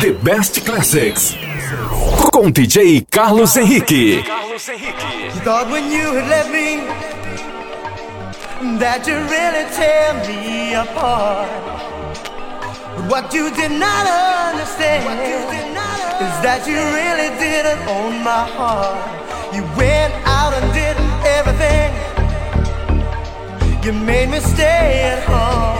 The Best Classics. Com DJ Carlos Henrique. Thought when you had left me that you really tear me apart. What you did not understand did not is that you really didn't own my heart. You went out and did everything. You made me stay at home.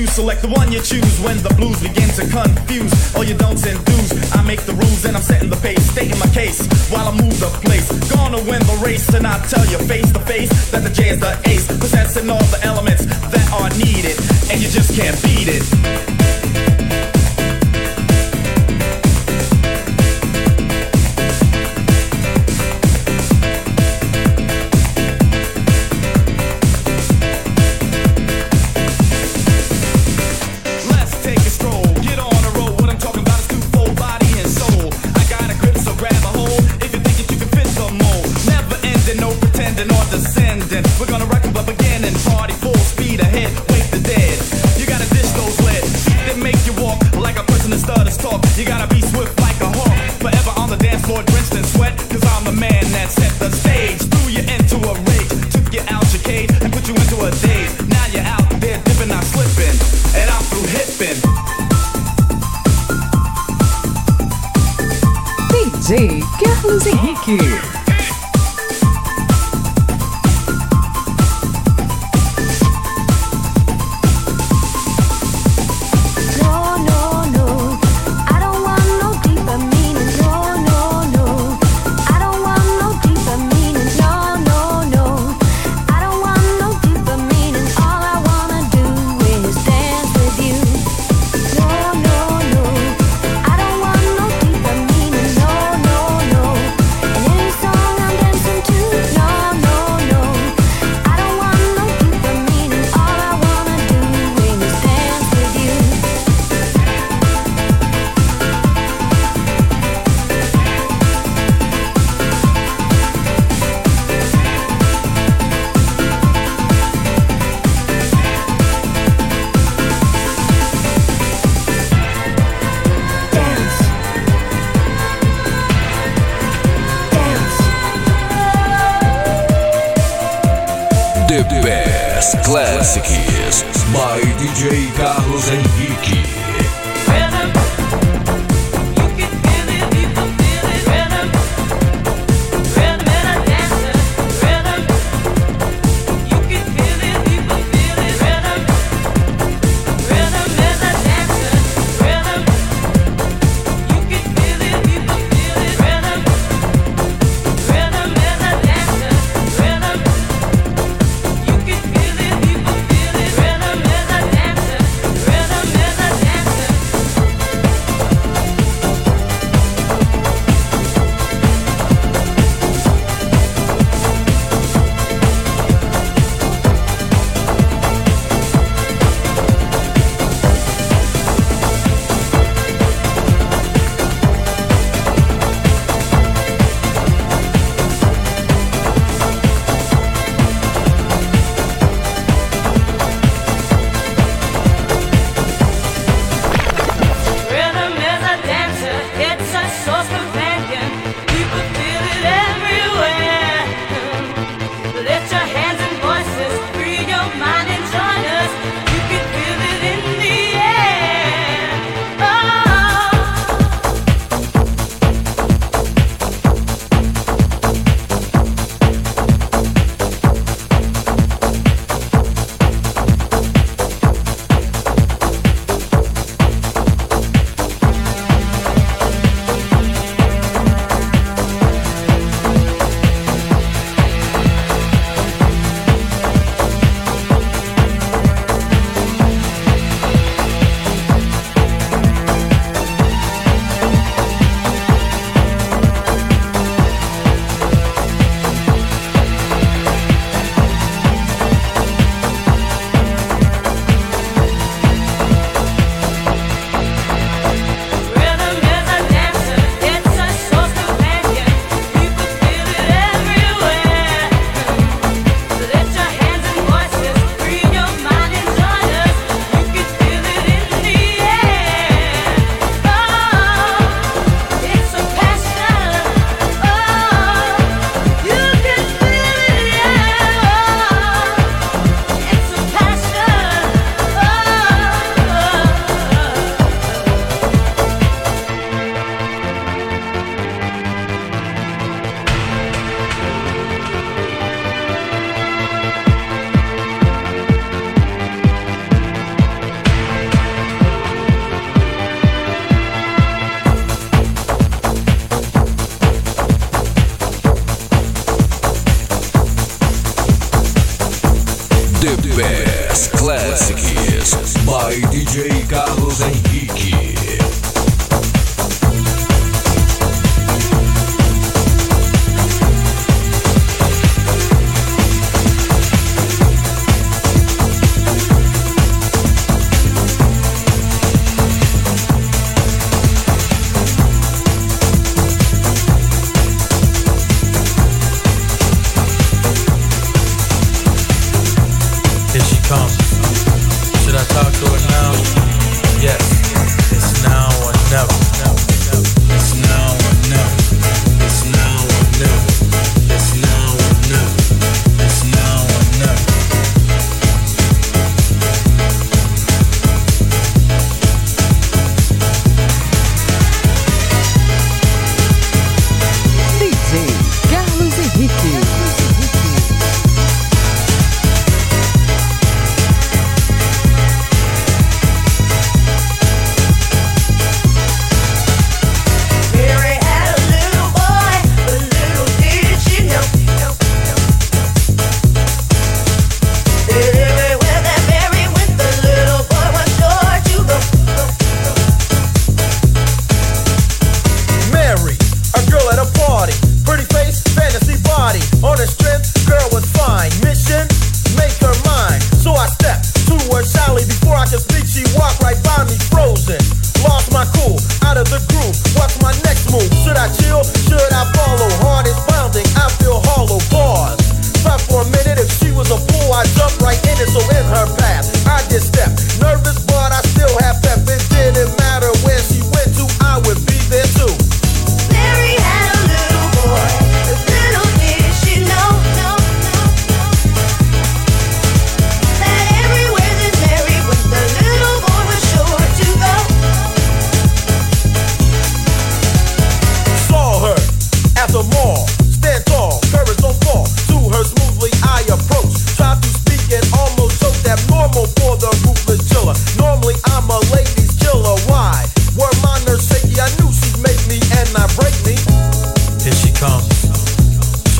You select. The one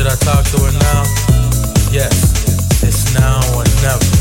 Should I talk to her now? Yes, it's now or never.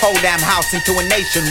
Whole damn house into a nation.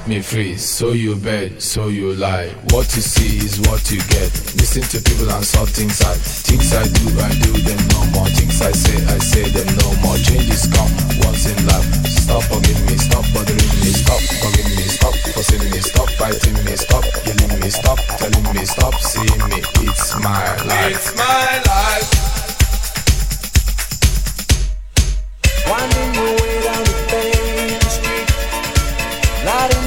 set me free. So you bet. so you lie. What you see is what you get. Listen to people and saw things I things I do, I do them no more. Things I say, I say them no more. Changes come once in life. Stop forgive me, stop bothering me, stop forgive me, stop forcing me, stop fighting me, stop killing me, stop telling me, stop seeing me. It's my life. It's my life. Winding your way down the pain street. Lighting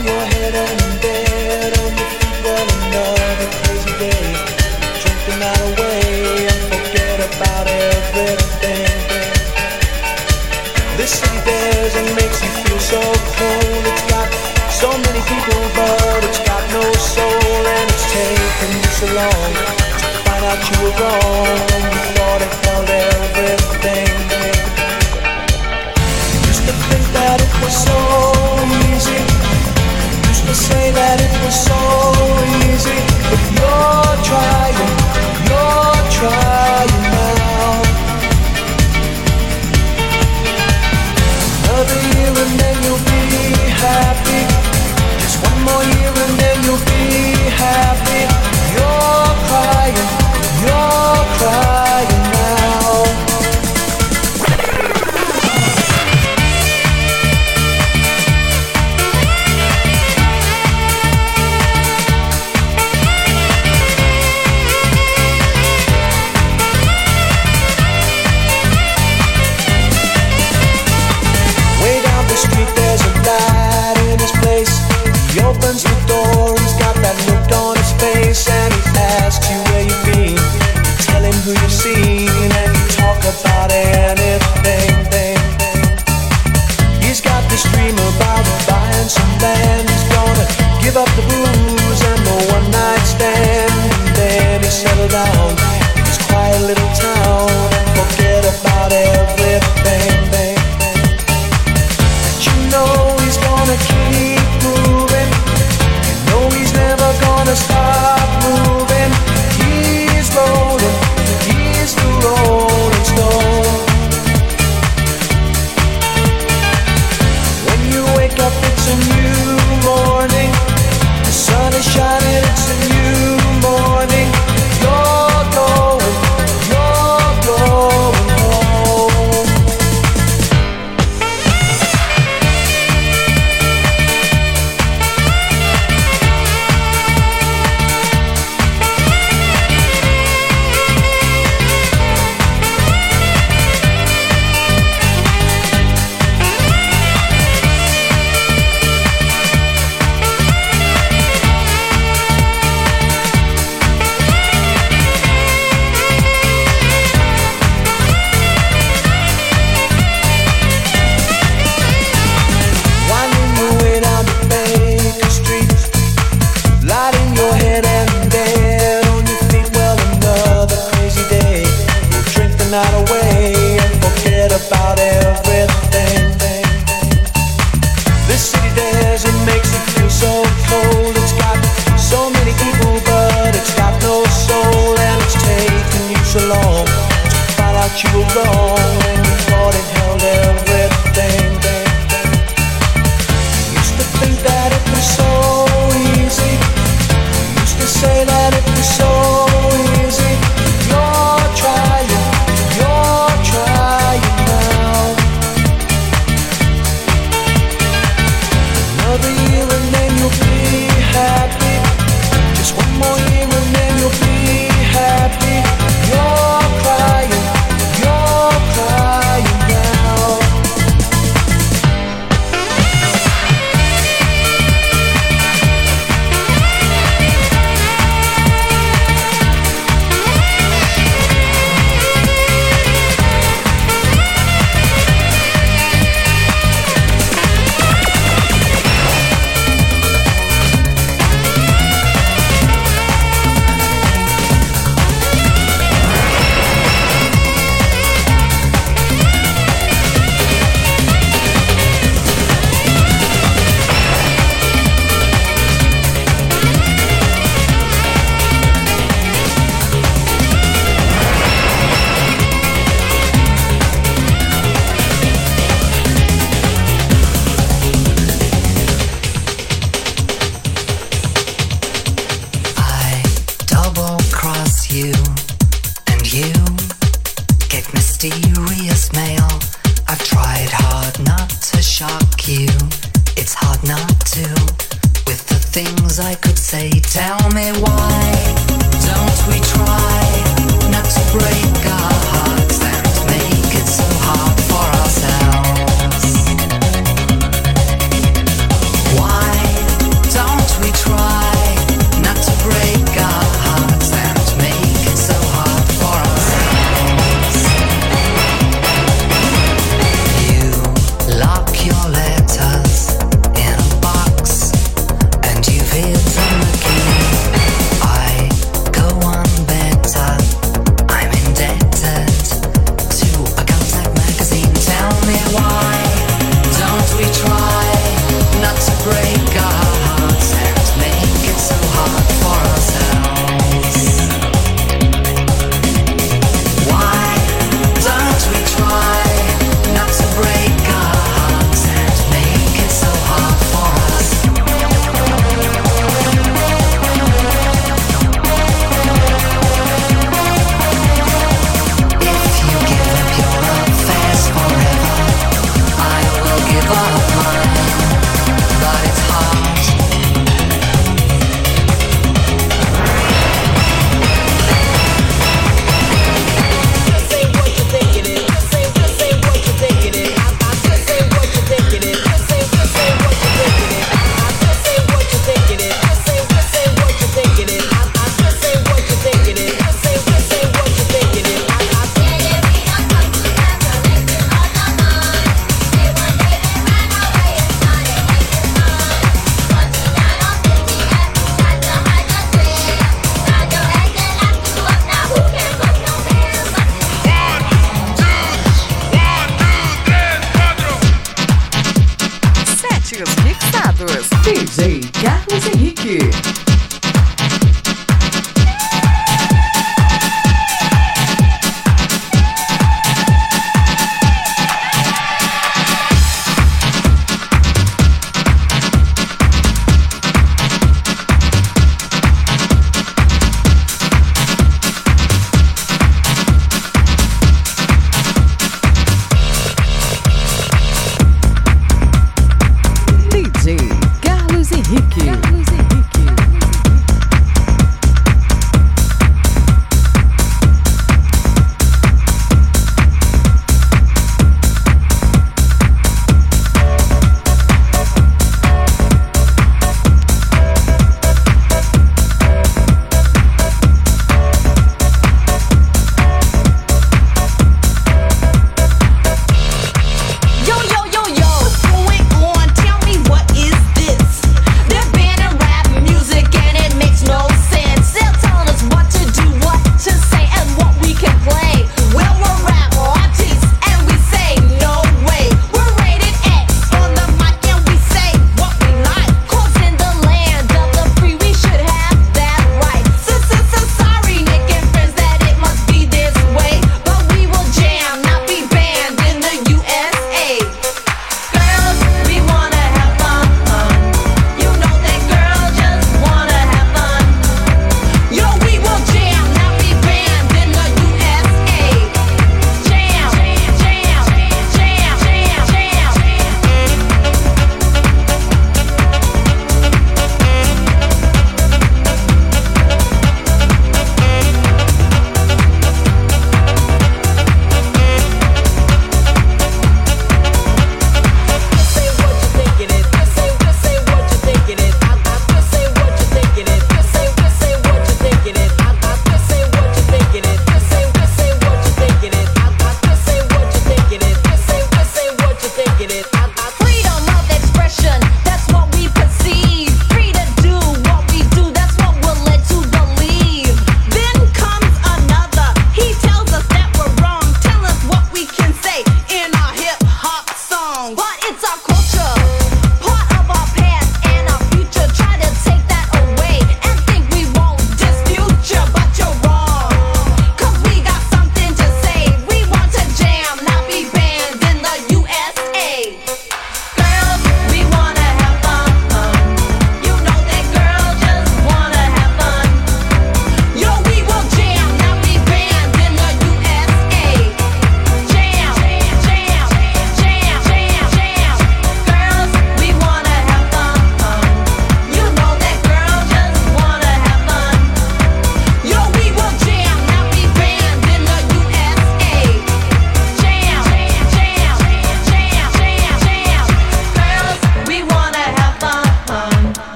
along. Find out you were wrong when you thought I found everything. Used to think that it was so easy. Used to say that it was so easy. But you're trying, you're trying now. Another year and then you'll be happy.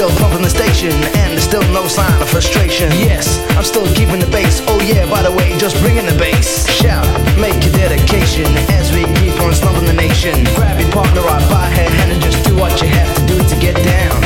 Still pumping the station, and there's still no sign of frustration. Yes, I'm still keeping the bass. Oh yeah, by the way, just bringing the bass. Shout, make your dedication as we keep on slumping the nation. Grab your partner right by her hand and just do what you have to do to get down.